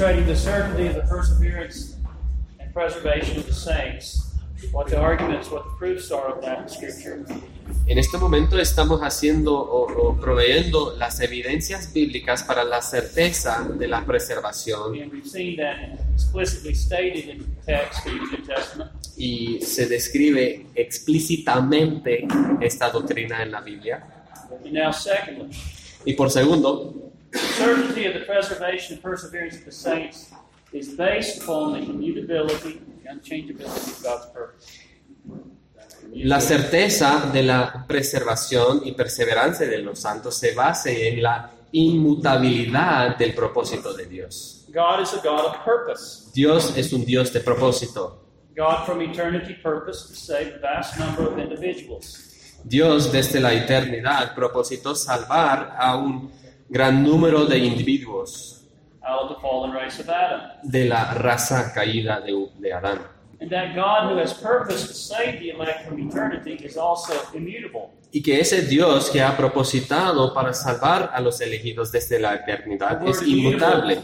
demonstrating the certainty of the perseverance and preservation of the saints, what the arguments, what the proofs are of that in Scripture. En este momento estamos haciendo o, o proveyendo las evidencias bíblicas para la certeza de la preservación And we've seen that explicitly stated in the text of the New Testament. y se describe explícitamente esta doctrina en la Biblia. And now, secondly, Y por segundo, certainty of the preservation and perseverance of the saints is based upon the immutability and unchangeability of God's purpose. la certeza de la preservación y perseverancia de los santos se basa en la inmutabilidad del propósito de Dios. God is a God of purpose. Dios es un Dios de propósito. God from eternity to save a vast number of individuals. Dios desde la eternidad propositó salvar a un gran número de individuos de la raza caída de, de Adán. Y que ese Dios que ha propositado para salvar a los elegidos desde la eternidad es inmutable.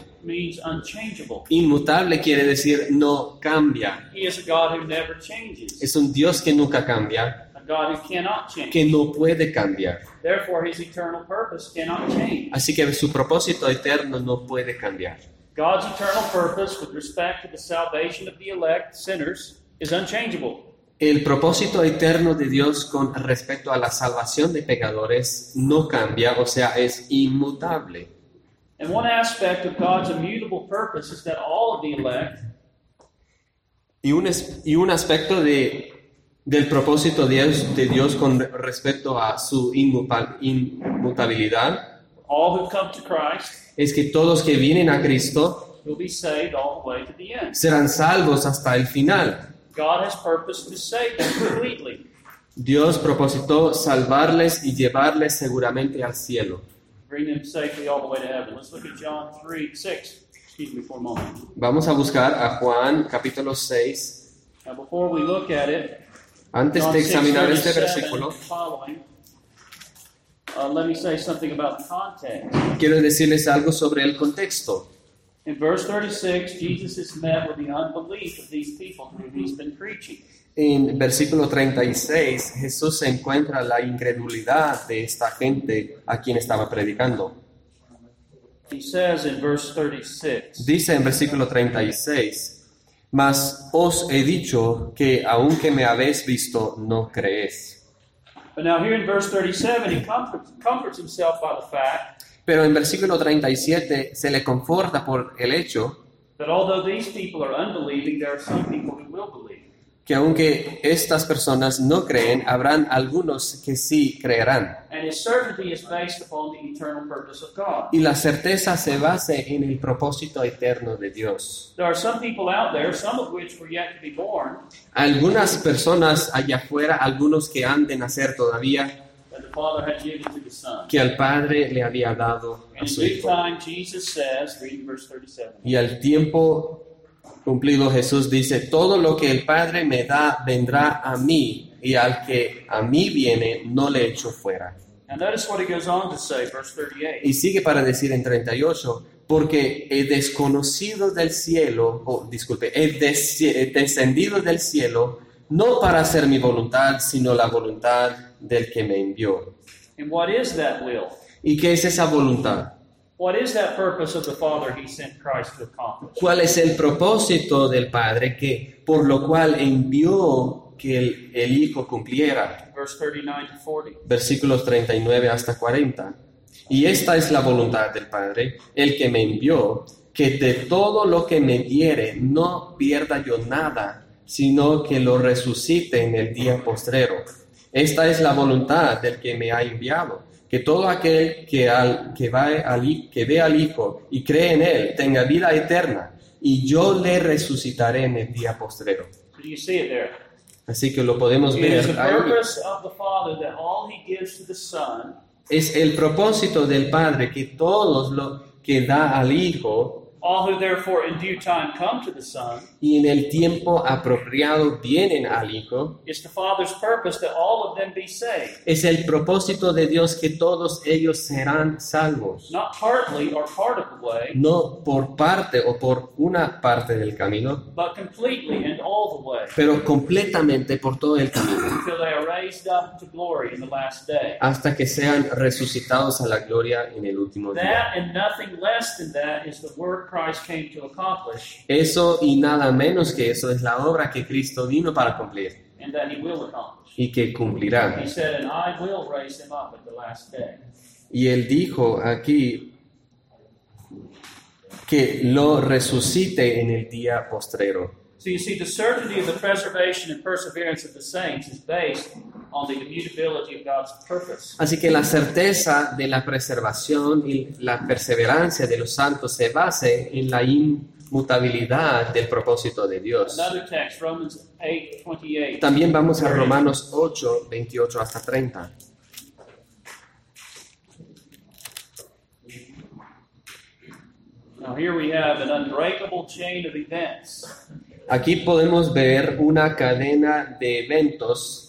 Inmutable quiere decir no cambia. He is a God who never changes, Es un Dios que nunca cambia, God who cannot change. que no puede cambiar. Therefore, his eternal purpose cannot change. Así que su propósito eterno no puede cambiar. God's eternal purpose with respect to the salvation of the elect sinners is unchangeable. El propósito eterno de Dios con respecto a la salvación de pecadores no cambia, o sea, es inmutable. And one aspect of God's immutable purpose is that all of the elect Y un, es- y un aspecto de, del propósito de Dios, con respecto a su inmuta- inmutabilidad all who come to Christ es que todos que vienen a Cristo will be saved all the way to the end. serán salvos hasta el final. God has purposed to save them completely. Dios propositó salvarles y llevarles seguramente al cielo. Bring them safely all the way to heaven. Let's look at John 3, 6. Excuse me for a moment. Vamos a buscar a Juan capítulo 6. Now, before we look at it, Antes de examinar 6, este 37 versículo, uh, quiero decirles algo sobre el contexto. In verse 36, Jesus is met with the unbelief of these people who he's been preaching. En versículo 36, Jesús se encuentra la incredulidad de esta gente a quien estaba predicando. He says in verse 36, Dice en versículo 36, Mas os he dicho que aunque me habéis visto, no creéis. But now here in verse 37, he comforts, comforts himself by the fact Pero en versículo 37 se le conforta por el hecho that although these people are unbelieving, there are some people who will believe. Que aunque estas personas no creen, habrán algunos que sí creerán. Y la certeza se base en el propósito eterno de Dios. Algunas personas allá afuera, algunos que han de nacer todavía, que al Padre le había dado a su Hijo. time, Jesus says, read verse 37. Y al tiempo cumplido Jesús dice, todo lo que el Padre me da vendrá a mí, y al que a mí viene no le echo fuera. And notice what he goes on to say, verse 38. Y sigue para decir en 38, porque he desconocido del cielo, o disculpe, he, des- he descendido del cielo, no para hacer mi voluntad, sino la voluntad del que me envió. And what is that will? ¿Y qué es esa voluntad? What is that purpose of the Father he sent Christ to accomplish? ¿Cuál es el propósito del Padre que por lo cual envió que el, el Hijo cumpliera? Verse 39 to 40. Versículos 39 hasta 40. Y esta es la voluntad del Padre, el que me envió, que de todo lo que me diere no pierda yo nada, sino que lo resucite en el día postrero. Esta es la voluntad del que me ha enviado, que todo aquel que, al, que, va al, que ve al Hijo y cree en Él tenga vida eterna, y yo le resucitaré en el día postrero. Así que lo podemos It ver. ahí. purpose of the Father that all he gives to the Son Es el propósito del Padre que todos lo que da al Hijo All who therefore in due time come to the Son, y en el tiempo apropiado vienen al Hijo, it's the Father's purpose that all of them be saved, es el propósito de Dios que todos ellos serán salvos. not partly or part of the way, No por parte o por una parte del camino, but completely and all the way, pero completamente por todo el camino, until they are raised up to glory in the last day. hasta que sean resucitados a la gloria en el último día. That and nothing less than that is the work Christ came to accomplish Eso y nada menos que eso es la obra que Cristo vino para cumplir and that he will accomplish. y que cumplirá. He said, And I will raise him up at the last day. Y él dijo aquí que lo resucite en el día postrero. So you see, the certainty of the preservation and perseverance of the saints is based on the immutability of God's purpose. Así que la certeza de la preservación y la perseverancia de los santos se base en la inmutabilidad del propósito de Dios. Another text, Romans 8 28. También vamos a Romanos 8, 28 hasta 30. Now, here we have an unbreakable chain of events. Aquí podemos ver una cadena de eventos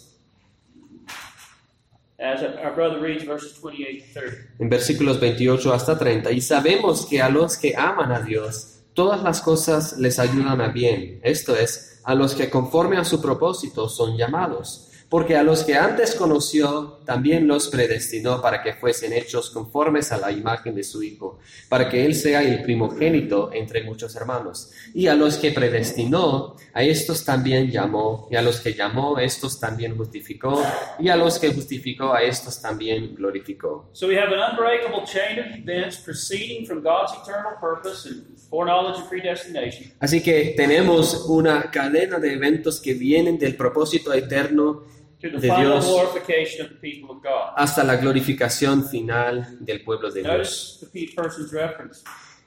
As our brother reads verses 28 to 30. en versículos 28 hasta 30, y sabemos que a los que aman a Dios, todas las cosas les ayudan a bien, esto es, a los que conforme a su propósito son llamados. Porque a los que antes conoció, también los predestinó para que fuesen hechos conformes a la imagen de su Hijo, para que Él sea el primogénito entre muchos hermanos. Y a los que predestinó, a estos también llamó, y a los que llamó, a estos también justificó, y a los que justificó, a estos también glorificó. So we have an unbreakable chain of events proceeding from God's eternal purpose and foreknowledge and predestination Así que tenemos una cadena de eventos que vienen del propósito eterno de final Dios glorification of the people of God. hasta la glorificación final del pueblo de Dios. Notice the pe- person's reference.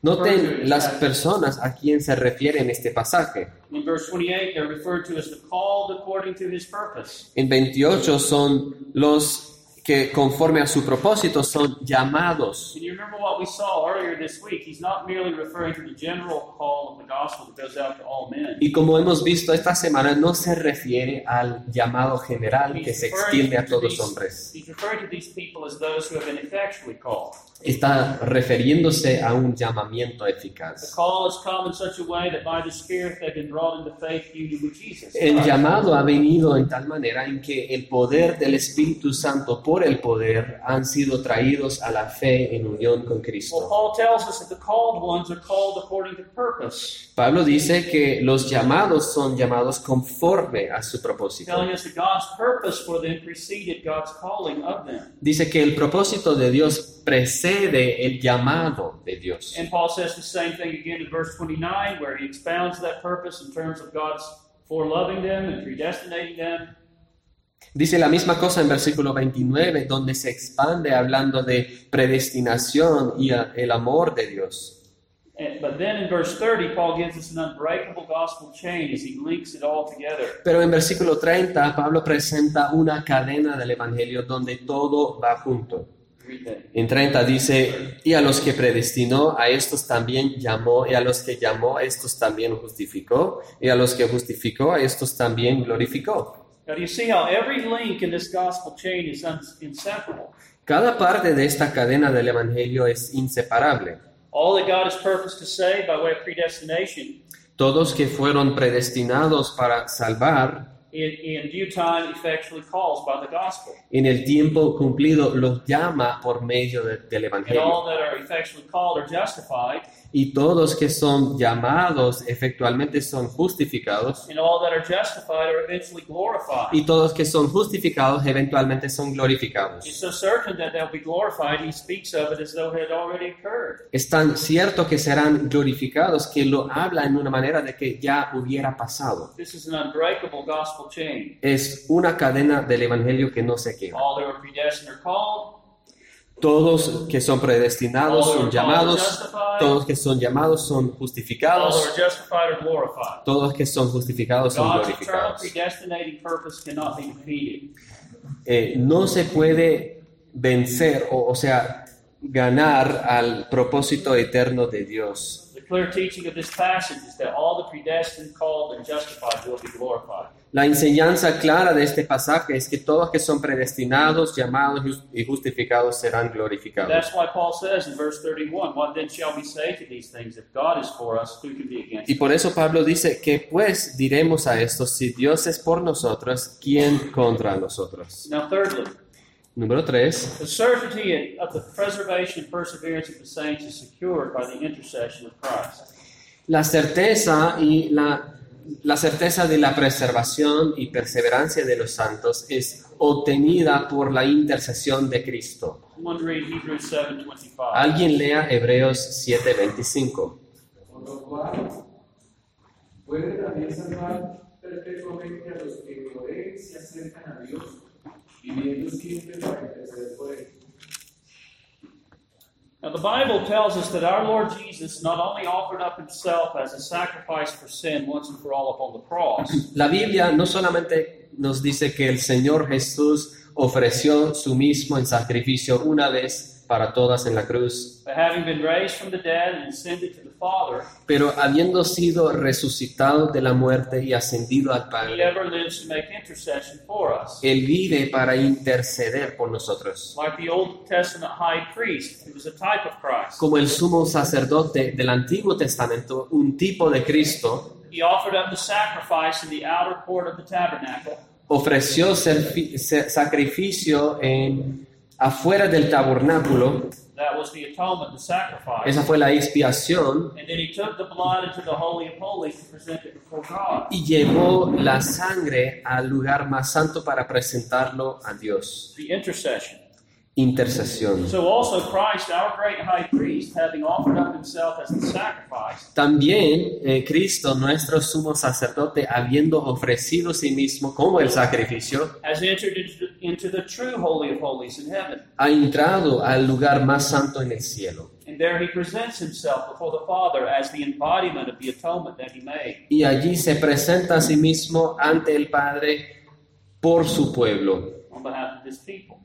Noten las personas a quien se refiere en este pasaje. In verse 28, they're referred to as the called according to his purpose. En 28 son los que conforme a su propósito son llamados. And you remember what we saw earlier this week? He's not merely referring to the general call of the gospel that goes out to all men. Y como hemos visto esta semana, no se refiere al llamado general que se extiende a todos los hombres. Está refiriéndose a un llamamiento eficaz. El llamado ha venido en tal manera en que el poder del Espíritu Santo por el poder han sido traídos a la fe en unión con Cristo. Pablo dice que los llamados son llamados conforme a su propósito. Dice que el propósito de Dios precede el llamado de Dios. And Paul says the same thing again in verse 29, where he expounds that purpose in terms of God's foreloving them and predestinating them. Dice la misma cosa en versículo 29, donde se expande hablando de predestinación y el amor de Dios. And, but then in verse 30, Paul gives us an unbreakable gospel chain as he links it all together. Pero en versículo 30, Pablo presenta una cadena del Evangelio donde todo va junto. En 30 dice, y a los que predestinó, a estos también llamó, y a los que llamó, a estos también justificó, y a los que justificó, a estos también glorificó. Cada parte de esta cadena del Evangelio es inseparable. All that God has purposed to save by way of predestination, Todos que fueron predestinados para salvar, in, in due time effectually calls by the gospel. en el tiempo cumplido los llama por medio de- del And Evangelio. all that are effectually called are justified, Y todos que son llamados efectualmente son justificados. and all that are justified are eventually glorified. Y todos que son justificados eventualmente son glorificados. It's so certain that they'll be glorified, he speaks of it as though it had already occurred. Es tan cierto que serán glorificados que lo habla en una manera de que ya hubiera pasado. This is an unbreakable gospel. Es una cadena del Evangelio que no se queda. Todos que son predestinados son llamados, todos que son llamados son justificados, todos que son justificados son glorificados. Eh, no se puede vencer, o, o sea, ganar al propósito eterno de Dios. The clear teaching of this passage is that all the predestined, called, and justified will be glorified. La enseñanza clara de este pasaje es que todos que son predestinados, llamados y justificados serán glorificados. That's why Paul says in verse 31, What then shall we say to these things? If God is for us, who can be against Y por eso Pablo dice que pues diremos a esto, si Dios es por nosotros, ¿quién contra nosotros? Now, thirdly, Número 3. the certainty of the preservation and perseverance of the saints is secured by the intercession of Christ. La certeza y la, la certeza de la preservación y perseverancia de los santos es obtenida por la intercesión de Cristo. Someone read Hebrews 7.25. Alguien lea Hebreos 7:25. Por lo cual, puede también salvar perpetuamente a los que por él se acercan a Dios, viviendo siempre para interceder por él. Now, the Bible tells us that our Lord Jesus not only offered up himself as a sacrifice for sin once and for all upon the cross, La Biblia no solamente nos dice que el Señor Jesús ofreció su mismo en sacrificio una vez para todas en la cruz, pero habiendo sido resucitado de la muerte y ascendido al Padre. Él vive para interceder por nosotros. Like the Old Testament high priest, who was a type of Christ. Como el sumo sacerdote del Antiguo Testamento, un tipo de Cristo, He offered up the sacrifice in the outer court of the tabernacle, ofreció sacrificio en, afuera del tabernáculo. that was the atonement, the sacrifice. Esa fue la expiación And then he took the blood into the Holy of Holies to present it before God. y llevó la sangre al lugar más santo para presentarlo a Dios. The intercession. Intercesión. So also Christ, our great high priest, having offered up himself as the sacrifice, También eh, Cristo, nuestro sumo sacerdote, habiendo ofrecido sí mismo como el sacrificio, has entered into, into the true Holy of Holies in heaven. ha entrado al lugar más santo en el cielo. And there he presents himself before the Father as the embodiment of the atonement that he made. Y allí se presenta a sí mismo ante el Padre por su pueblo, on behalf of his people.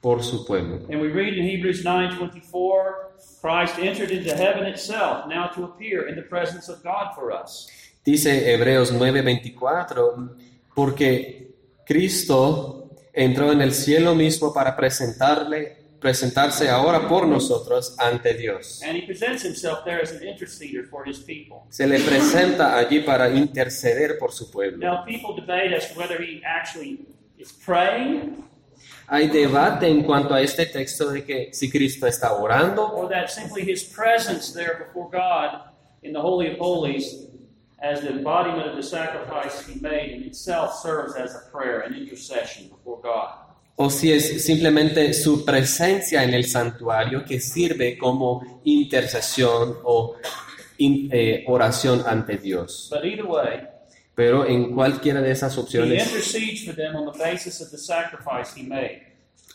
Por su pueblo. And we read in Hebrews 9:24, Christ entered into heaven itself, now to appear in the presence of God for us. Dice Hebreos 9:24, porque Cristo entró en el cielo mismo para presentarle, presentarse ahora por nosotros ante Dios. And he presents himself there as an interceder for his people. Se le presenta allí para interceder por su pueblo. Now people debate as to whether he actually is praying Hay debate en cuanto a este texto de que si Cristo está orando or that simply his presence there before God in the Holy of Holies as the embodiment of the sacrifice he made in itself serves as a prayer, an intercession before God. o si es simplemente su presencia en el santuario que sirve como intercesión o in- eh, oración ante Dios. But either way, Pero en cualquiera de esas opciones.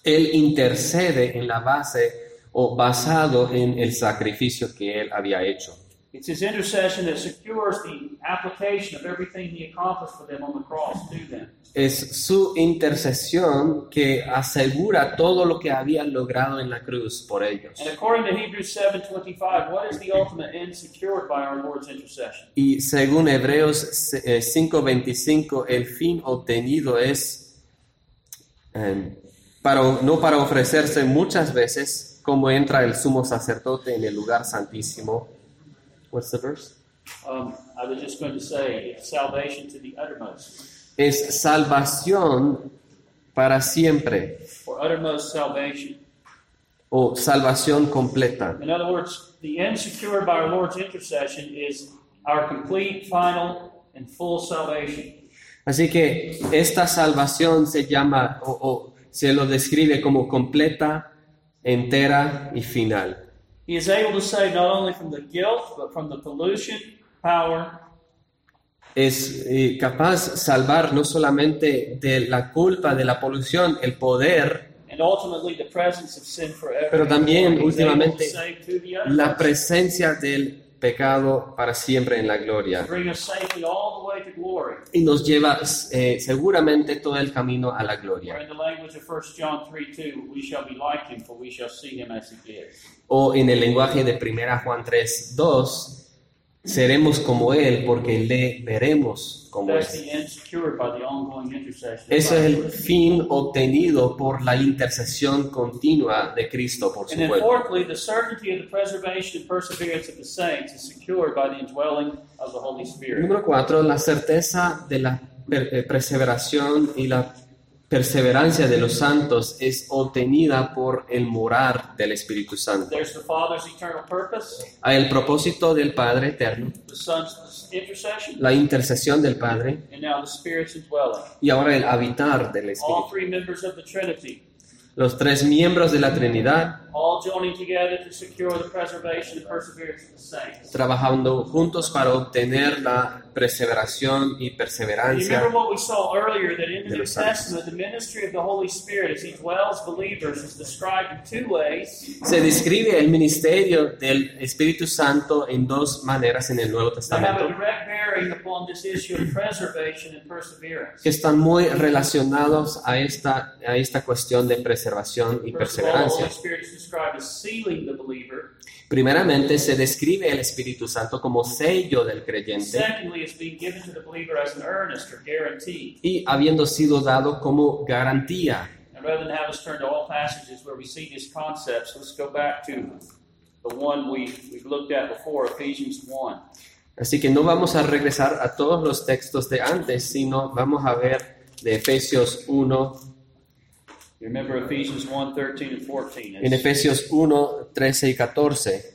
Él intercede en la base o basado en el sacrificio que Él había hecho. It's his intercession that secures the application of everything he accomplished for them on the cross to them. Es su intercesión que asegura todo lo que había logrado en la cruz por ellos. And according to Hebrews 7:25, what is the ultimate end secured by our Lord's intercession? Y según Hebreos eh, 5:25, el fin obtenido es eh, para, no para ofrecerse muchas veces, como entra el sumo sacerdote en el lugar santísimo. What's the verse? Um, I was just going to say, salvation to the uttermost, Es salvación para siempre or uttermost salvation. o salvación completa. In other words, the end secured by our Lord's intercession is our complete, final, and full salvation. Así que esta salvación se llama o, o se lo describe como completa, entera y final. He is able to save not only from the guilt, but from the pollution, power, Es eh, capaz salvar no solamente de la culpa, de la polución, el poder, and ultimately the presence of sin forever. Pero también, últimamente, la presencia del pecado para siempre en la gloria. y nos lleva eh, seguramente todo el camino a la Or gloria. in the language of 1 John 3 2, we shall be like him, for we shall see him as he is. O en el lenguaje de 1 Juan 3, 2, seremos como Él porque le veremos como Él. Ese es el fin obtenido por la intercesión continua de Cristo por su pueblo. Número cuatro, la certeza de la eh, perseveración y la perseverancia de los santos es obtenida por el morar del Espíritu Santo. There's the Father's eternal purpose, A el propósito del Padre eterno, la intercesión del Padre y ahora el habitar del Espíritu. Los tres miembros de la Trinidad trabajando juntos para obtener la perseveración y perseverancia. remember what we saw earlier that in the New. Testament, the ministry of the Holy Spirit as He dwells believers is described in two ways Se describe el ministerio del Espíritu Santo en dos maneras en el Nuevo Testamento. que están muy relacionados a esta, a esta cuestión de preservación y perseverancia. Spirit is described as sealing the believer. Primeramente, se describe el Espíritu Santo como sello del creyente Secondly, it's being given to the believer as an earnest or guarantee. y habiendo sido dado como garantía. And rather than have us turn to all passages where we see these concepts, let's go back to the one we, we've looked at before, Ephesians 1. Así que no vamos a regresar a todos los textos de antes, sino vamos a ver de Efesios 1, You remember Ephesians 1, 13 and 14. en Efesios 1, 13 y 14.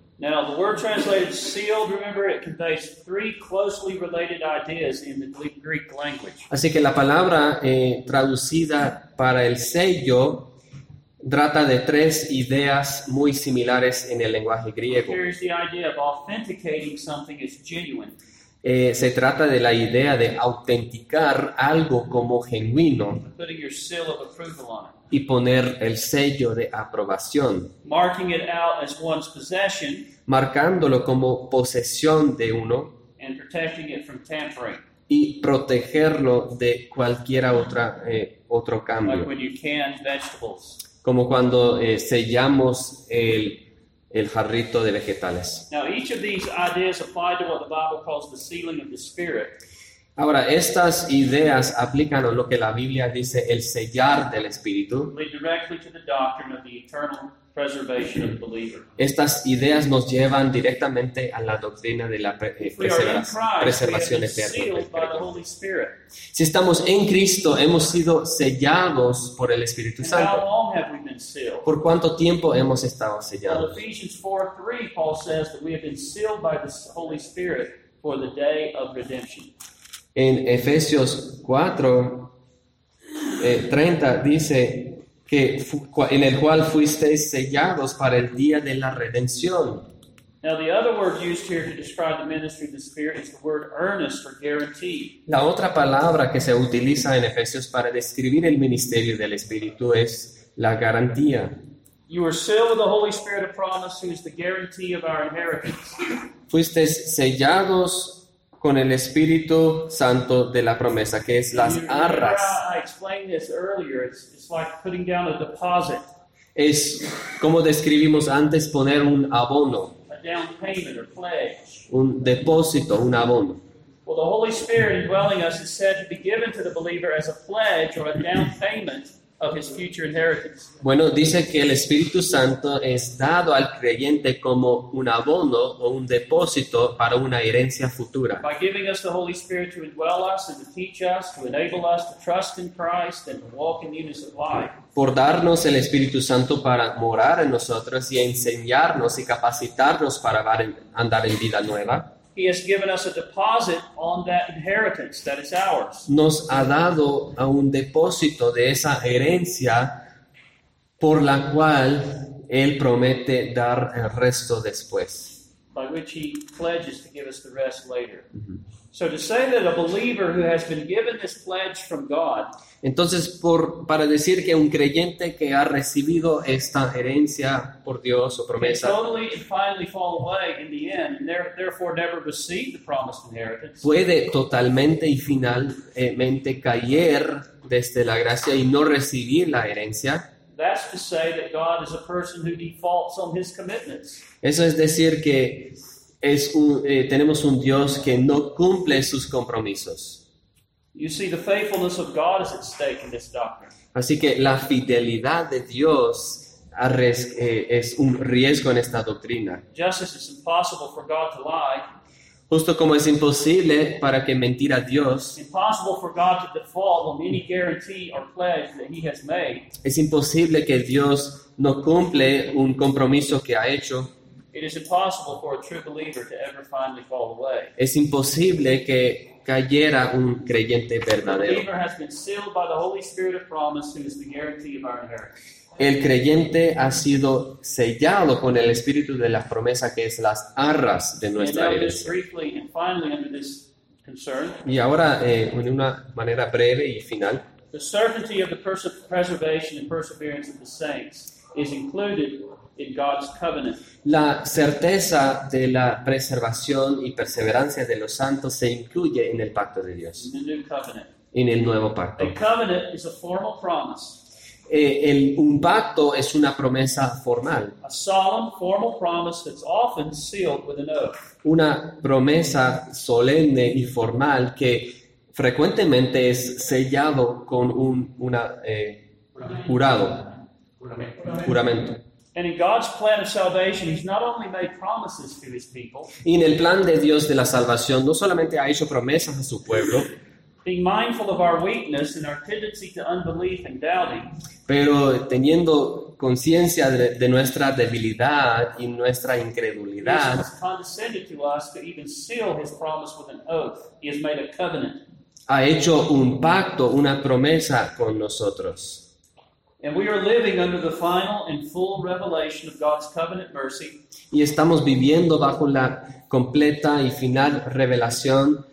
Now, the word translated sealed, remember, it conveys three closely related ideas in the Gre- Greek language. Así que la palabra eh, traducida para el sello trata de tres ideas muy similares en el lenguaje griego. The idea of authenticating something as genuine. Eh, se trata de la idea de autenticar algo como genuino putting your seal of approval on it, y poner el sello de aprobación, marking it out as one's possession marcándolo como posesión de uno and protecting it from tampering, y protegerlo de cualquier otra, eh, otro like cambio, when you can vegetables. como cuando eh, sellamos el, el jarrito de vegetales. Now, each of these ideas apply to what the Bible calls the sealing of the Spirit. Ahora, estas ideas aplican a lo que la Biblia dice el sellar del Espíritu. Estas ideas nos llevan directamente a la doctrina de la eh, preservación been eterna. del sealed by the creyente. Holy Spirit. Si estamos en Cristo, hemos sido sellados por el Espíritu Santo. long have we been sealed? ¿Por cuánto tiempo hemos estado sellados? Ephesians 4 3, Paul says that we have been sealed by the Holy Spirit for the day of redemption. En Efesios 4, eh, 30 dice que en el cual fuisteis sellados para el día de la redención. Now, the other word used here to describe the ministry of the Spirit is the word earnest or guarantee. La otra palabra que se utiliza en Efesios para describir el ministerio del Espíritu es la garantía. You are sealed with the Holy Spirit of promise, who is the guarantee of our inheritance. Fuisteis sellados con el Espíritu Santo de la promesa, que es las arras. Es como describimos antes poner un abono, un depósito, un abono. Well, the Holy Spirit indwelling us is said to be given to the believer as a pledge or a down payment of his future inheritance. Bueno, dice que el Espíritu Santo es dado al creyente como un abono o un depósito para una herencia futura. By giving us the Holy Spirit to indwell us and to teach us, to enable us to trust in Christ and to walk in newness of life. Por darnos el Espíritu Santo para morar en nosotros y enseñarnos y capacitarnos para andar en vida nueva, He has given us a deposit on that inheritance that is ours. nos ha dado a un depósito de esa herencia por la cual Él promete dar el resto después. by which he pledges to give us the rest later. So to say that a believer who has been given this pledge from God Entonces, por, para decir que un creyente que ha recibido esta herencia por Dios o promesa totally and finally fall away in the end and there- therefore never receive the promised inheritance, puede totalmente y finalmente caer desde la gracia y no recibir la herencia, that's to say that God is a person who defaults on his commitments. eso es decir que es un- eh, tenemos un Dios que no cumple sus compromisos. You see, the faithfulness of God is at stake in this doctrine. Así que la fidelidad de Dios arres- eh, es un riesgo en esta doctrina. Just as it's impossible for God to lie, Justo como es imposible para que mentir a Dios, it's impossible for God to default on any guarantee or pledge that he has made, es imposible que Dios no cumple un compromiso que ha hecho. It is impossible for a true believer to ever finally fall away. Es imposible que cayera un creyente verdadero. El creyente ha sido sellado con el espíritu de la promesa que es las arras de nuestra herencia. Y ahora, eh, en una manera breve y final, the certainty of the preservation and perseverance of the saints is included in God's covenant. la certeza de la preservación y perseverancia de los santos se incluye en el pacto de Dios, in the new covenant. en el nuevo pacto. A covenant is a formal promise, Eh, el- un pacto es una promesa formal, a solemn, formal promise that's often sealed with an oath. una promesa solemne y formal que frecuentemente es sellado con un una, eh, jurado, juramento. And in God's plan of salvation, He's not only made promises to His people, Y en el plan de Dios de la salvación no solamente ha hecho promesas a su pueblo, being mindful of our weakness and our tendency to unbelief and doubting, pero teniendo conciencia de, de nuestra debilidad y nuestra He incredulidad, has condescended to us to even seal His promise with an oath. He has made a covenant. ha hecho un pacto, una promesa con nosotros. And we are living under the final and full revelation of God's covenant mercy. Y estamos viviendo bajo la completa y final revelación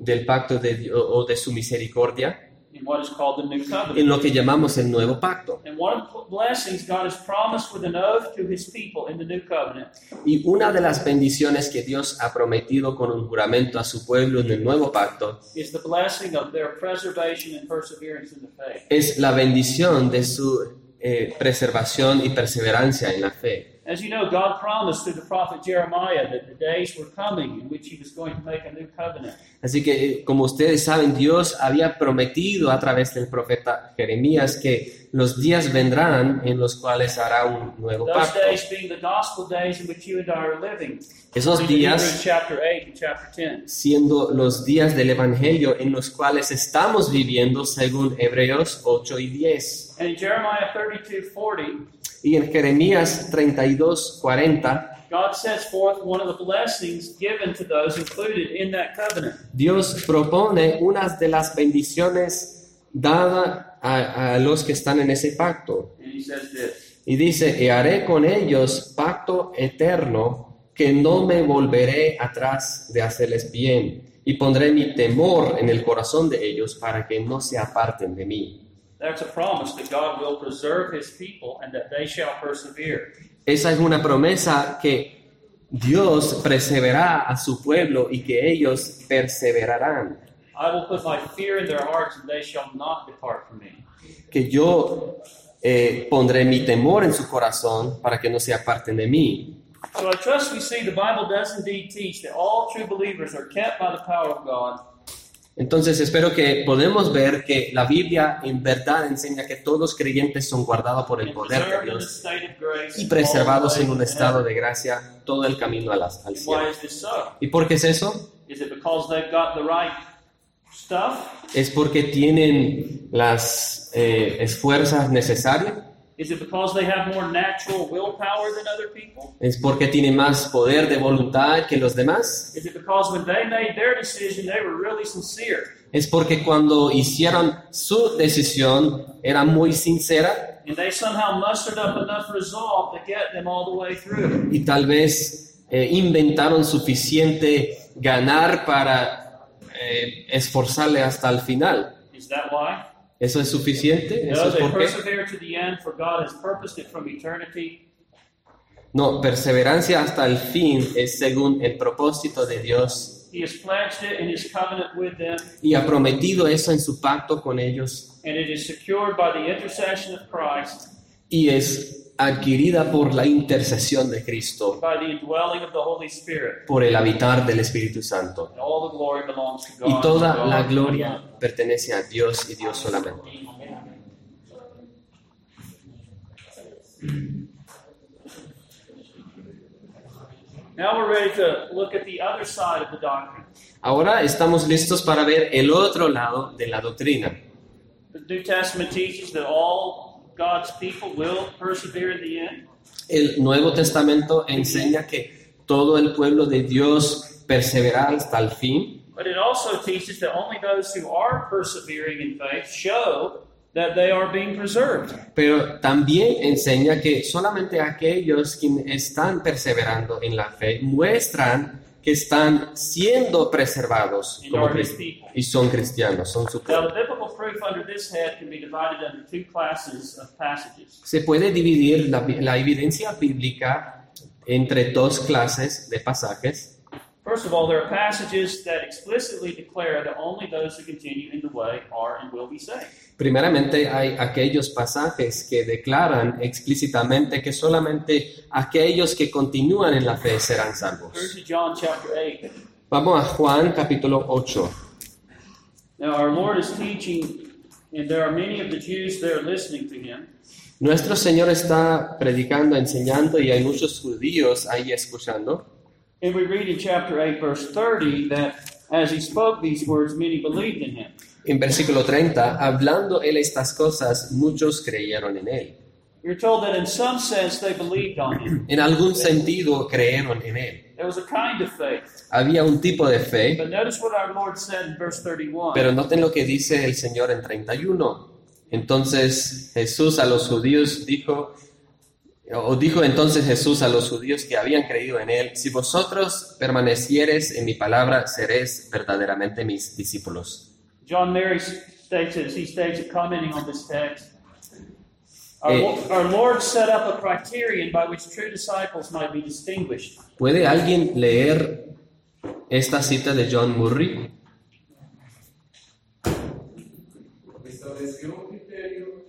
del pacto de Dios o de su misericordia in what is called the new en covenant. lo que llamamos el nuevo pacto. And one of the blessings God has promised with an oath to His people in the new covenant Y una de las bendiciones que Dios ha prometido con un juramento a su pueblo en el nuevo pacto is the blessing of their preservation and perseverance in the faith. es la bendición de su eh, preservación y perseverancia en la fe. As you know, God promised through the prophet Jeremiah that the days were coming in which He was going to make a new covenant. Así que, eh, como ustedes saben, Dios había prometido a través del profeta Jeremías que los días vendrán en los cuales hará un nuevo Those pacto. days being the gospel days in which you and I are living. Esos días chapter 8 and chapter 10. siendo los días del Evangelio en los cuales estamos viviendo según Hebreos 8 y 10. And in Jeremiah 32 40, Y en Jeremías 32, 40, God sets forth one of the blessings given to those included in that covenant. Dios propone unas de las bendiciones dadas a, a los que están en ese pacto. And He says this Y dice, y haré con ellos pacto eterno, que no me volveré atrás de hacerles bien, y pondré mi temor en el corazón de ellos para que no se aparten de mí. That's a promise that God will preserve His people and that they shall persevere. Esa es una promesa que Dios perseverará a su pueblo y que ellos perseverarán. I will put my fear in their hearts and they shall not depart from me. Que yo eh, pondré mi temor en su corazón para que no se aparten de mí. So I trust we see the Bible does indeed teach that all true believers are kept by the power of God Entonces espero que podemos ver que la Biblia en verdad enseña que todos los creyentes son guardados por el poder de Dios y preservados en un estado de gracia todo el camino al why cielo. ¿Y por qué es eso? Es porque tienen las eh, necesarias, Is it because they have more natural willpower than other people? es porque tienen más poder de voluntad que los demás, Is it because when they made their decision, they were really sincere? es porque cuando hicieron su decisión era muy sincera, And they somehow mustered up enough resolve to get them all the way through. y tal vez eh, inventaron suficiente ganar para eh, esforzarle hasta el final. Is that why? ¿Eso es suficiente? ¿Eso No, es por qué? No, perseverancia hasta el fin es según el propósito de Dios He has pledged it in His covenant with them, y ha prometido eso en su pacto con ellos and it is secured by the intercession of Christ, y es adquirida por la intercesión de Cristo, by the indwelling of the Holy Spirit. por el habitar del Espíritu Santo. And all the glory belongs to God. Y toda God la gloria pertenece a Dios y Dios solamente. Now we're ready to look at the other side of the doctrine. Ahora estamos listos para ver el otro lado de la doctrina. The New Testament teaches that all God's people will persevere in the end. El Nuevo Testamento enseña que todo el pueblo de Dios perseverará hasta el fin, But it also teaches that only those who are persevering in faith show that they are being preserved. pero también enseña que solamente aquellos que están perseverando en la fe muestran que están siendo preservados como y son cristianos, son su Now, pueblo. the biblical proof under this head can be divided into two classes of passages. Se puede dividir la, la evidencia bíblica entre dos clases de pasajes. First of all, there are passages that explicitly declare that only those who continue in the way are and will be saved. Primeramente hay aquellos pasajes que declaran explícitamente que solamente aquellos que continúan en la fe serán salvos. to John chapter 8. Vamos a Juan capítulo 8. Now, our Lord is teaching, and there are many of the Jews there listening to him. Nuestro Señor está predicando, enseñando y hay muchos judíos ahí escuchando. And we read in chapter 8, verse 30, that as he spoke these words, many believed in him. En versículo 30, hablando él estas cosas, muchos creyeron en él. We're told that in some sense they believed on him. En algún sentido creyeron en él. There was a kind of faith. Había un tipo de fe, But notice what our Lord said in verse 31. pero noten lo que dice el Señor en 31. Entonces Jesús a los judíos dijo, o dijo entonces Jesús a los judíos que habían creído en él, si vosotros permaneciereis en mi palabra, seréis verdaderamente mis discípulos. John Mary states he states commenting on this text. Our, Eh. Our Lord set up a criterion by which true disciples might be distinguished. ¿Puede alguien leer esta cita de John Murray? estableció un criterio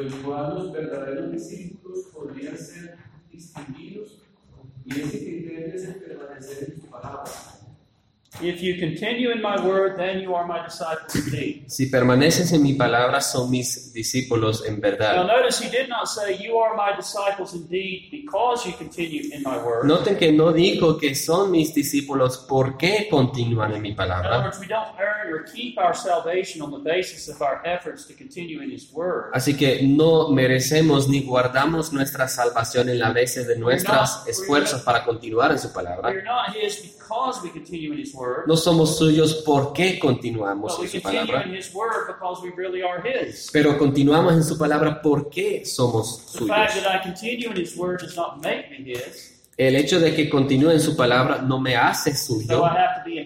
el cual los verdaderos discípulos podrían ser distinguidos y ese criterio es el permanecer en su palabra. If you continue in my word, then you are my disciples indeed. Si permaneces en mi palabra, son mis discípulos en Now, verdad. notice he did not say, You are my disciples indeed because you continue in my word. Noten que no dijo que son mis discípulos porque continúan en mi In other palabra. words, we don't earn or keep our salvation on the basis of our efforts to continue in his word. Así que no merecemos ni guardamos nuestra salvación en la base de nuestros esfuerzos para continuar en su palabra. Word. No somos suyos porque continuamos en su palabra, really pero continuamos en su palabra porque somos suyos. El hecho de que continúe en su palabra no me hace so suyo, I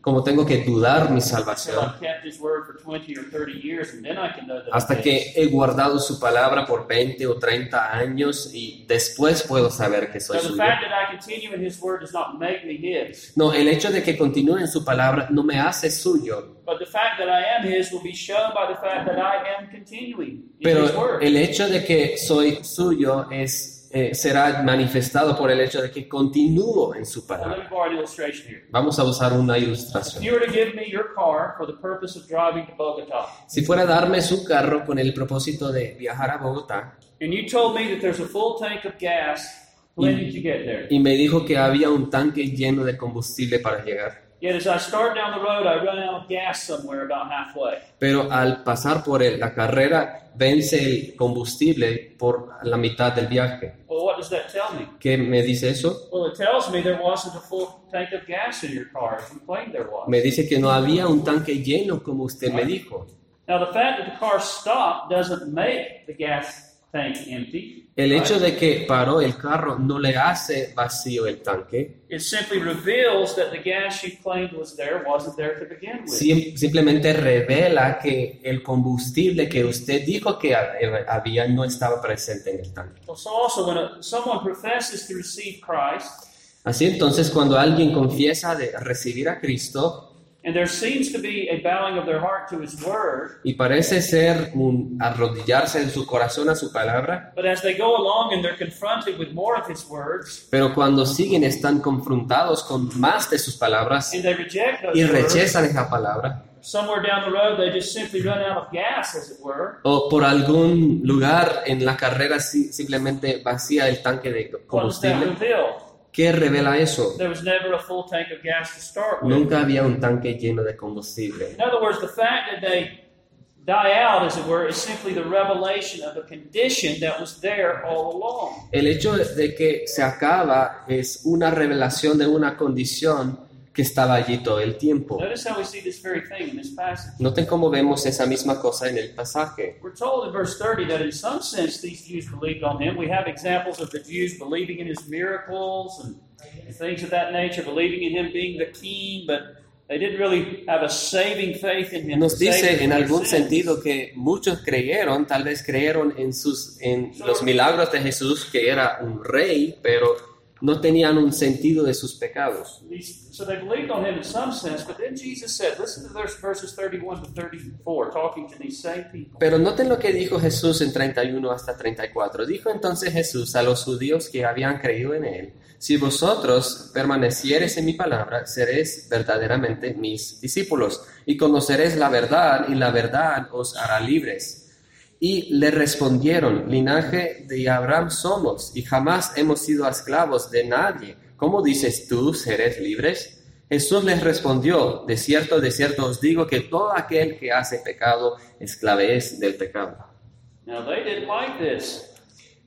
como tengo que dudar mi salvación. I've kept His Word for 20 or 30 years, and then I can know that hasta que he guardado su palabra por 20 o 30 años y después puedo saber que soy suyo. fact that I continue in His Word does not make me His, No, el hecho de que continúe en su palabra no me hace suyo, but the fact that I am His will be shown by the fact that I am continuing in His pero el hecho de que soy suyo es eh, será manifestado por el hecho de que continúo en su palabra. Vamos a usar una ilustración. Si fuera a darme su carro con el propósito de viajar a Bogotá and you told me that there's a full tank of gas, when did you get there? y me dijo que había un tanque lleno de combustible para llegar, Yet as I start down the road, I run out of gas somewhere about halfway. pero al pasar por la carrera vence el combustible por la mitad del viaje. Well, what does that tell me? ¿Qué me dice eso? Well, it tells me there wasn't a full tank of gas in your car as you claimed there was. Me dice que no había un tanque lleno como usted me dijo. Now, the fact that the car stopped doesn't make the gas tank empty. El hecho de que paró el carro no le hace vacío el tanque, It simply reveals that the gas you claimed was there wasn't there to begin with. Sim- simplemente revela que el combustible que usted dijo que ha- había no estaba presente en el tanque. So also, when a, someone professes to receive Christ, Así entonces, cuando alguien confiesa de recibir a Cristo and there seems to be a bowing of their heart to His Word, y parece ser un arrodillarse en su corazón a su palabra, but as they go along and they're confronted with more of His words, pero cuando siguen están confrontados con más de sus palabras and they reject those y words, rechazan esa palabra, somewhere down the road they just simply run out of gas, as it were. o por algún lugar en la carrera si- simplemente vacía el tanque de combustible? ¿Qué revela eso? There was never a full tank of gas to start with. Nunca había un tanque lleno de combustible. In other words, the fact that they die out, as it were, is simply the revelation of a condition that was there all along. El hecho de que se acaba es una revelación de una condición que estaba allí todo el tiempo. Noten cómo vemos esa misma cosa en el pasaje. We're told in verse 30 that in some sense these Jews believed on him. We have examples of the Jews believing in his miracles and things of that nature, believing in him being the king, but they didn't really have a saving faith in him. Nos dice en algún sentido que muchos creyeron, tal vez creyeron en sus en los milagros de Jesús que era un rey, pero no tenían un sentido de sus pecados. So they believed on him in some sense, but then Jesus said, listen to verse, verses 31 to 34, talking to these same people. Pero noten lo que dijo Jesús en 31 hasta 34. Dijo entonces Jesús a los judíos que habían creído en él, si vosotros permaneciereis en mi palabra, seréis verdaderamente mis discípulos y conoceréis la verdad y la verdad os hará libres. Y le respondieron, linaje de Abraham somos y jamás hemos sido esclavos de nadie. ¿Cómo dices tú, seréis libres? Jesús les respondió, de cierto, de cierto os digo que todo aquel que hace pecado, esclave es del pecado. Now they didn't like this.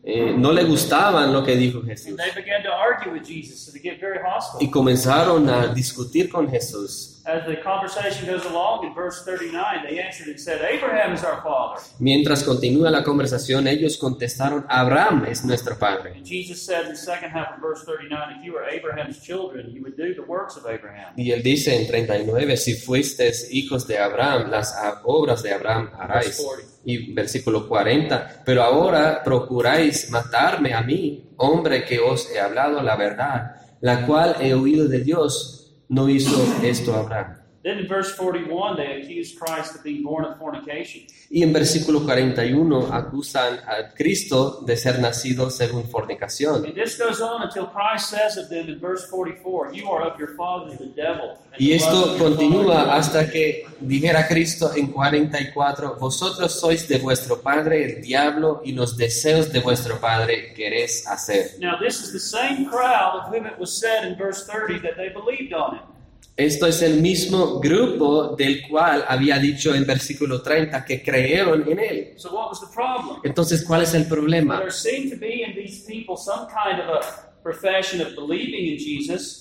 Eh, no le gustaban lo que dijo Jesús they began to argue with Jesus, so they get very hostile. y comenzaron a discutir con Jesús. As the conversation goes along, in verse 39, they answered and said, Abraham is our father. Mientras continúa la conversación, ellos contestaron, Abraham es nuestro padre. And Jesus said in the second half of verse 39, If you were Abraham's children, you would do the works of Abraham. Y él dice en 39, si fuisteis hijos de Abraham, las obras de Abraham haráis. Verse 40. Y versículo 40, pero ahora procuráis matarme a mí, hombre que os he hablado la verdad, la cual he oído de Dios, no hizo esto Abraham. Then in verse 41, they accused Christ of being born of fornication. Y en versículo 41 acusan a Cristo de ser nacido según fornicación. And this goes on until Christ says of them in verse 44, You are of your father the devil. and Y esto continúa hasta que dijera Cristo en 44, vosotros sois de vuestro padre el diablo y los deseos de vuestro padre queréis hacer. Now, this is the same crowd of whom it was said in verse 30 that they believed on him. Esto es el mismo grupo del cual había dicho en versículo 30 que creyeron en él. So, what was the problem? Entonces, ¿cuál es el problema?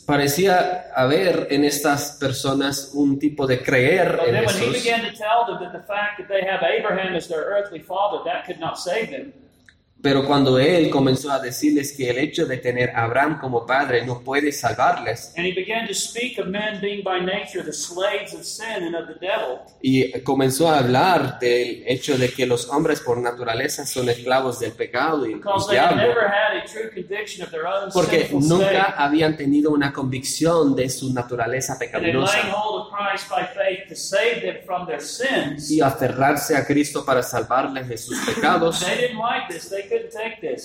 Parecía haber en estas personas un tipo de creer en Jesús. Pero cuando él comenzó a decirles que el hecho de tener a Abraham como padre no puede salvarles, y comenzó a hablar del hecho de que los hombres por naturaleza son esclavos del pecado y del diablo, porque nunca habían tenido una convicción de su naturaleza pecaminosa y aferrarse a Cristo para salvarles de sus pecados,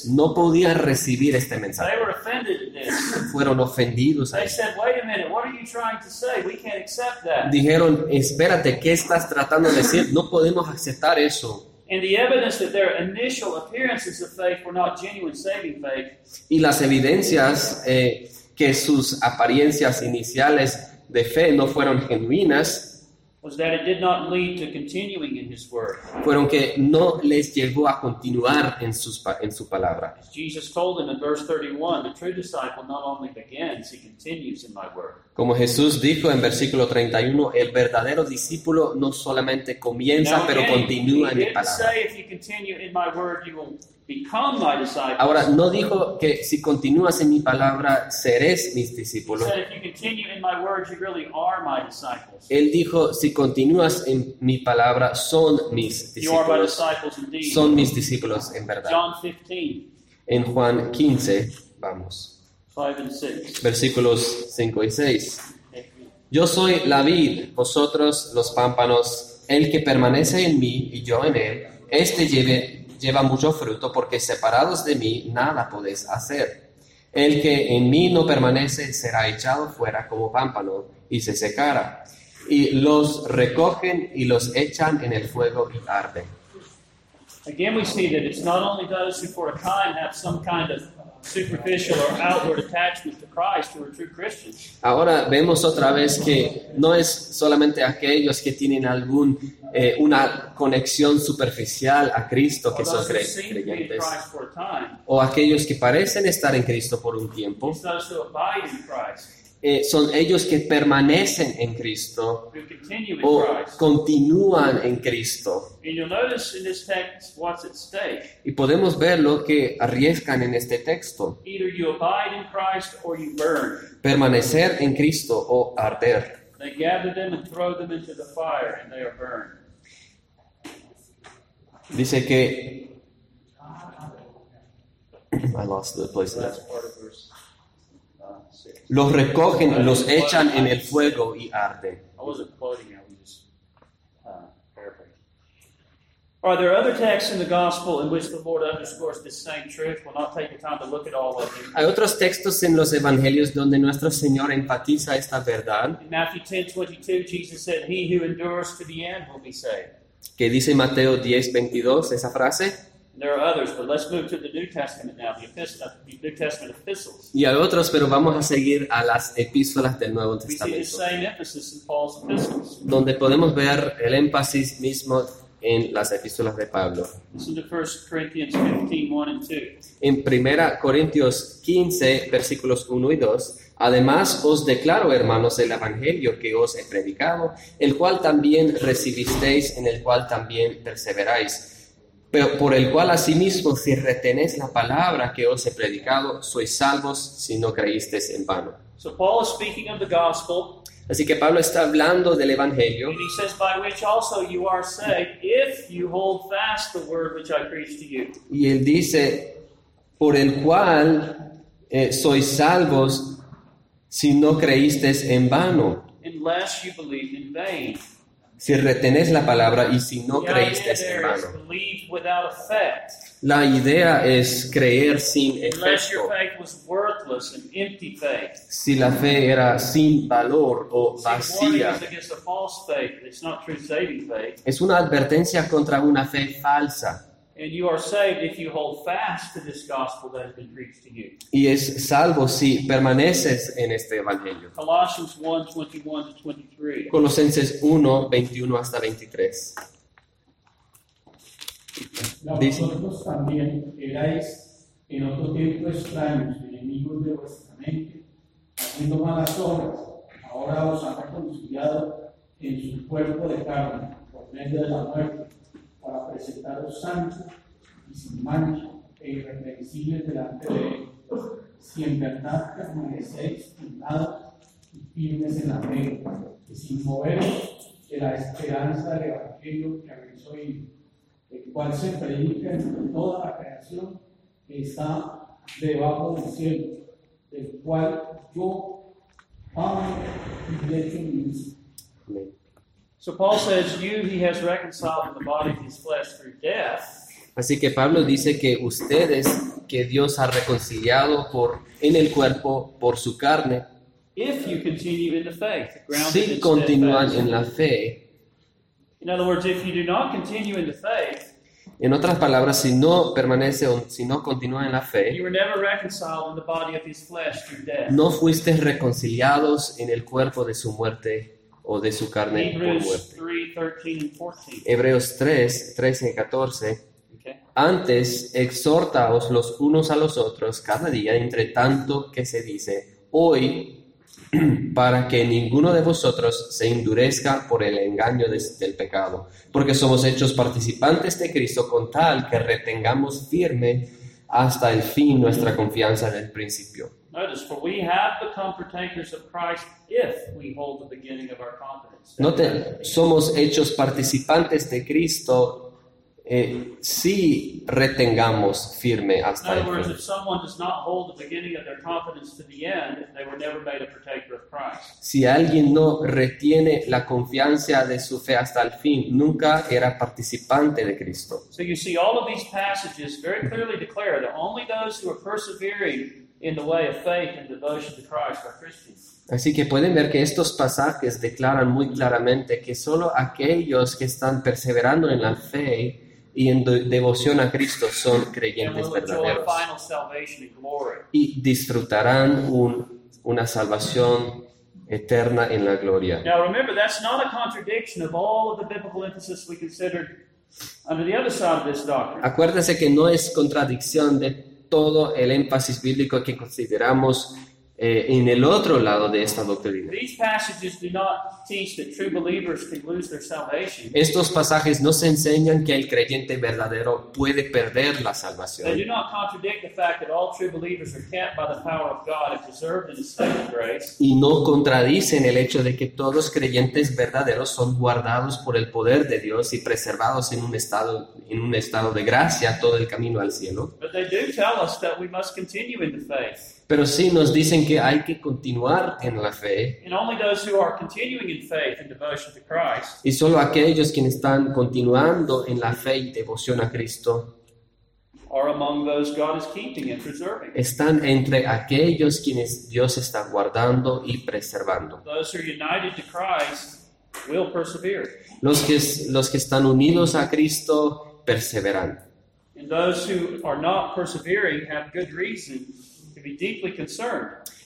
no podían recibir este mensaje. They were offended at this. Fueron ofendidos. a They esto. said, wait a minute, what are you trying to say? We can't accept that. Dijeron, espérate, ¿qué estás tratando de decir? No podemos aceptar eso. And the evidence that their initial appearances of faith were not genuine saving faith Y las evidencias eh, que sus apariencias iniciales de fe no fueron genuinas fueron que no les llevó a continuar en, sus, en su palabra. As Jesus told him in verse 31, the true disciple not only begins, he continues in my word. Como Jesús dijo en versículo 31, el verdadero discípulo no solamente comienza, pero continúa en mi palabra. Ahora, no dijo que si continúas en mi palabra, seréis mis discípulos. Él dijo, si continúas en mi palabra, son mis discípulos. Son mis discípulos en verdad. John 15, En Juan 15, vamos, 5 and 6. versículos 5 y 6. Yo soy la vid, vosotros los pámpanos. El que permanece en mí y yo en él, este lleve- lleva mucho fruto, porque separados de mí nada podéis hacer. El que en mí no permanece será echado fuera como pámpano y se secará. Y los recogen y los echan en el fuego y arden. Again, we see that it's not only those who for a time have some kind of superficial or outward attachment to Christ who are true Christians. Ahora vemos otra vez que no es solamente aquellos que tienen algún eh, una conexión superficial a Cristo que son cre- creyentes o aquellos que parecen estar en Cristo por un tiempo, Eh, son ellos que permanecen en Cristo o continúan en Cristo. Y podemos ver lo que arriesgan en este texto, Either you abide in Christ or you burn. permanecer en Cristo o arder. They gather them and throw them into the fire, and they are burned. Dice que... I lost the place. That's part of verse 6. Los recogen, los echan en el fuego y just uh. Are there other texts in the gospel in which the Lord underscores this same truth? We'll not take the time to look at all of them. Hay otros textos en los evangelios donde nuestro Señor enfatiza esta verdad, In Matthew 10 22, Jesus said, He who endures to the end will be saved. que dice Mateo 10, 22, esa frase. There are others, but let's move to the New Testament now, the, the New Testament epistles. Y hay otros, pero vamos a seguir a las epístolas del Nuevo We see the Testamento, same emphasis in Paul's epistles. donde podemos ver el énfasis mismo en las epístolas de Pablo. Listen to 1 Corinthians 15 1 and 2. En 1 Corintios 15, versículos 1 y 2, además os declaro, hermanos, el evangelio que os he predicado, el cual también recibisteis, en el cual también perseveráis. Pero por el cual asimismo, si retenéis la palabra que os he predicado, sois salvos si no creísteis en vano. So Paul is speaking of the gospel, Así que Pablo está hablando del evangelio and he says, By which also you are saved, if you hold fast the word which I preached to you. y él dice, por el cual eh, sois salvos si no creísteis en vano. unless you believed in vain. Si retenés la palabra y si no creíste en there is vano. La idea es creer sin efecto. Si la fe era sin valor o vacía. Es una advertencia contra una fe falsa. And you are saved if you hold fast to this gospel that has been preached to you. Y es salvo si permaneces en este evangelio. Colossians 1 21 to 23. Colosenses 1, 21 hasta 23. Dice- Vosotros también erais en otro tiempo extraños, enemigos de vuestra mente, haciendo malas obras. Ahora os ha reconciliado en su cuerpo de carne, por medio de la muerte, para presentaros santos y sin mancha e irreprensibles delante de él. Si en verdad permanecéis fundados y firmes en la fe, y sin moveros de la esperanza del evangelio que habéis oído el cual se predica en toda la creación que está debajo del cielo, del cual yo, Pablo, y hecho mismo. So Paul says, You he has reconciled in the body of his flesh through death. Así que Pablo dice que ustedes, que Dios ha reconciliado por, en el cuerpo por su carne, If you continue in the faith, si in continúan en la fe, In other words, if you do not continue in the faith, En otras palabras, si no permanece o si no continúa en la you fe, were never reconciled in the body of his flesh through death. no fuiste reconciliados en el cuerpo de su muerte o de su carne por muerte. 3 13 and 14. Hebreos 3, 13 y 14. Okay. Antes, exhortaos los unos a los otros cada día, entre tanto que se dice, hoy, para que ninguno de vosotros se endurezca por el engaño del pecado, porque somos hechos participantes de Cristo con tal que retengamos firme hasta el fin nuestra confianza del principio. Notice, for we have become partakers of Christ if we hold the beginning of our confidence. Note, somos hechos participantes de Cristo eh, si retengamos firme In hasta other el words, fin. if someone does not hold the beginning of their confidence to the end, they were never made a partaker of Christ. Si alguien no retiene la confianza de su fe hasta el fin, nunca era participante de Cristo. So you see, all of these passages very clearly declare that only those who are persevering Así que pueden ver que estos pasajes declaran muy claramente que solo aquellos que están perseverando en la fe y en de- devoción a Cristo son creyentes verdaderos y disfrutarán un- una salvación eterna en la gloria. Now remember, that's not a contradiction of all of the biblical emphasis we considered under the other side of this doctrine. Acuérdense que no es contradicción de todo el énfasis bíblico que consideramos eh, en el otro lado de esta doctrina. Estos pasajes nos enseñan que el creyente verdadero puede perder la They salvación do not contradict the fact that all true believers are kept by the power of God and preserved in a state of grace. y no contradicen el hecho de que todos creyentes verdaderos son guardados por el poder de Dios y preservados en un estado, en un estado de gracia todo el camino al cielo. But Pero sí nos dicen que hay que continuar en la fe And only those who are continuing in faith and devotion to Christ y solo aquellos quienes están continuando en la fe y devoción a Cristo are among those God is keeping and preserving. están entre aquellos quienes Dios está guardando y preservando. Those who are united to Christ will persevere. Los que, los que están unidos a Cristo perseveran. And those who are not persevering have good reason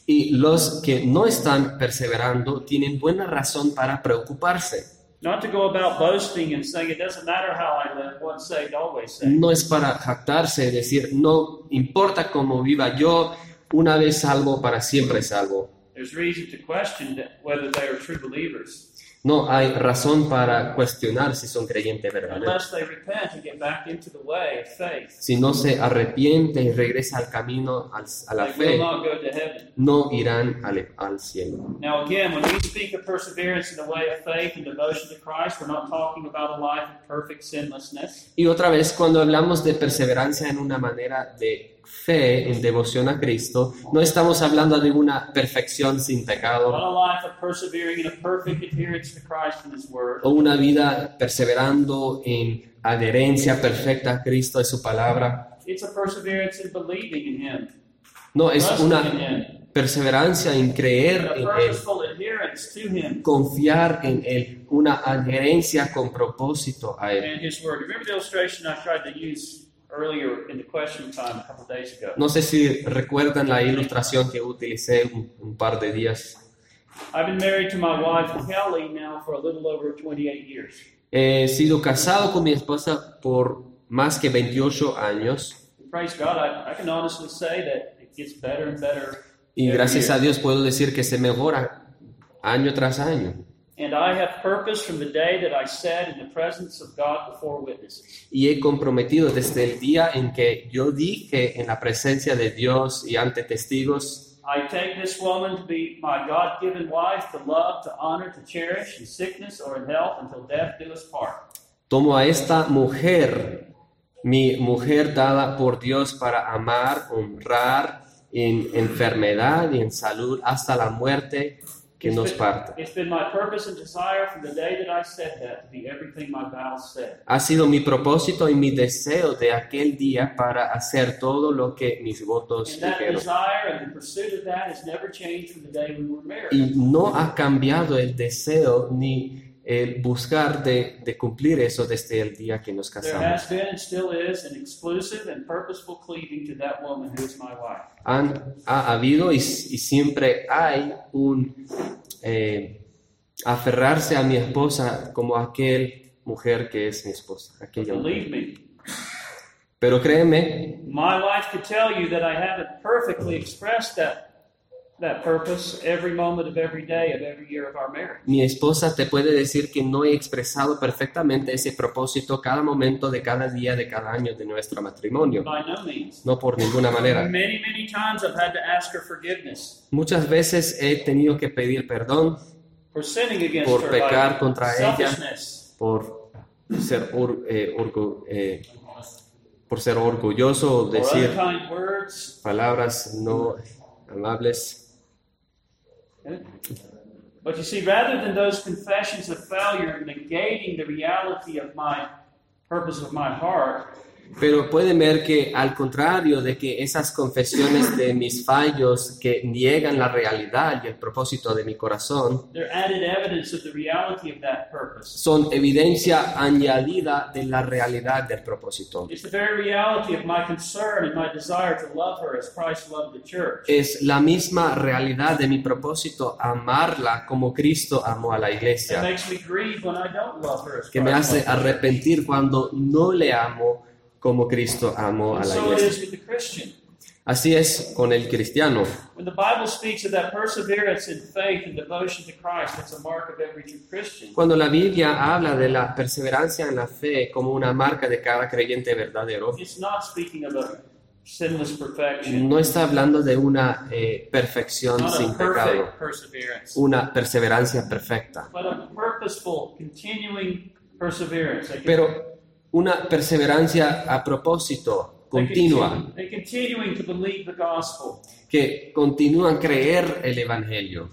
Y los que no están perseverando tienen buena razón para preocuparse. Not to go about boasting and saying it doesn't matter how I live, once saved, always saved. No es para jactarse, decir, no importa cómo viva yo, una vez salvo, para siempre salvo. There's reason to question that whether they are true believers. No hay razón para cuestionar si son creyentes verdaderos. Si no se arrepiente y regresa al camino al- a la fe, no irán al, al cielo. Now, again, when we speak of perseverance in the way of faith and devotion to Christ, we're not talking about a life of perfect sinlessness. Y otra vez, cuando hablamos de perseverancia en una manera de fe, en devoción a Cristo, no estamos hablando de una perfección sin pecado o una vida perseverando en adherencia perfecta a Cristo y su palabra. No, es una perseverancia en creer en Él, confiar en Él, una adherencia con propósito a Él. No sé si recuerdan la ilustración que utilicé un, un par de días. I've been married to my wife Kelly now for a little over 28 years. He sido casado con mi esposa por más que 28 años Praise God, I, I can honestly say that it gets better and better. y gracias a Dios puedo decir que se mejora año tras año. And I have purpose from the day that I sat in the presence of God before witnesses. Y he comprometido desde el día en que yo dije en la presencia de Dios y ante testigos, I take this woman to be my God given wife to love, to honor, to cherish in sickness or in health until death do us part. tomo a esta mujer, mi mujer dada por Dios para amar, honrar en enfermedad y en salud hasta la muerte que It's nos been- parte. It's been my purpose and desire from the day that I said that to be everything my vows said. Ha sido mi propósito y mi deseo de aquel día para hacer todo lo que mis votos dijeron. we. Y no ha cambiado el deseo ni el buscar de, de cumplir eso desde el día que nos casamos. has been and still is an exclusive and purposeful cleaving to that woman who is my wife. Han, ha habido y, y siempre hay un, eh, aferrarse a mi esposa como aquel mujer que es mi esposa, aquella mujer. Pero créeme, my wife could tell you that I haven't perfectly expressed that that purpose every moment of every day of every year of our marriage. mi esposa te puede decir que no he expresado perfectamente ese propósito cada momento de cada día de cada año de nuestro matrimonio. By no means. No por ninguna manera. Many, many times I've had to ask her forgiveness Muchas veces he tenido que pedir perdón for sinning against Por her pecar by contra ella. por ser, or- eh, orgu- eh, por ser orgulloso o decir words. palabras no amables. But you see, rather than those confessions of failure negating the reality of my purpose of my heart, Pero pueden ver que al contrario de que esas confesiones de mis fallos que niegan la realidad y el propósito de mi corazón, they're added evidence of the reality of that purpose. son evidencia añadida de la realidad del propósito. Es la misma realidad de mi propósito amarla como Cristo amó a la iglesia, que me hace arrepentir cuando no le amo como Cristo amó a la iglesia. with the Christian. Así es con el cristiano. When the Bible speaks of that perseverance in faith and devotion to Christ, it's a mark of every true Christian. Cuando la Biblia habla de la perseverancia en la fe como una marca de cada creyente verdadero, no está hablando de una eh, perfección sin pecado, una perseverancia perfecta, pero una perseverancia a propósito, continua, que continúa a creer el Evangelio.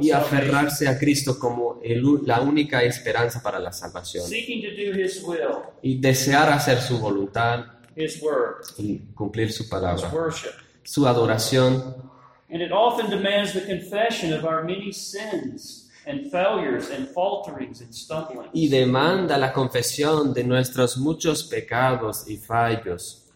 Y aferrarse a Cristo como el la única esperanza para la salvación. Y desear hacer su voluntad. Y cumplir su palabra, su adoración. And it often demands the confession of our many sins and failures and falterings and stumblings. y demanda la confesión de nuestros muchos pecados y fallos.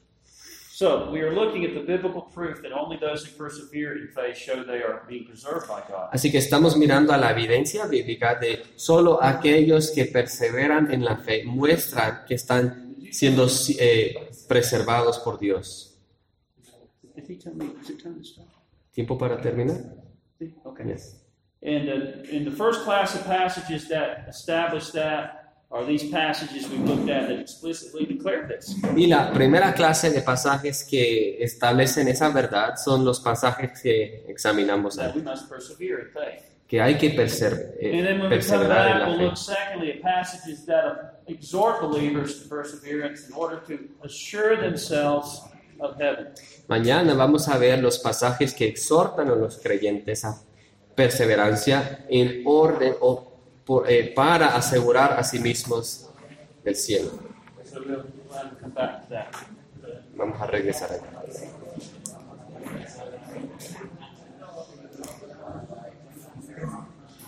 So, we are looking at the biblical proof that only those who persevere in faith show they are being preserved by God. Así que estamos mirando a la evidencia bíblica de solo aquellos que perseveran en la fe muestran que están siendo eh, preservados por Dios. ¿Tiempo para terminar? Okay. Yes. And in the first class of passages that establish that are these passages we've looked at that explicitly declare this. Y la primera clase de pasajes que establecen esa verdad son los pasajes que examinamos That aquí, we must persevere in faith. que hay que perser- eh, And then when we come perseverar en la we'll fe. look secondly at passages that exhort believers to perseverance in order to assure themselves of heaven. Mañana vamos a ver los pasajes que exhortan a los creyentes a perseverancia en orden o por, eh, para asegurar a sí mismos el cielo. Vamos a regresar aquí.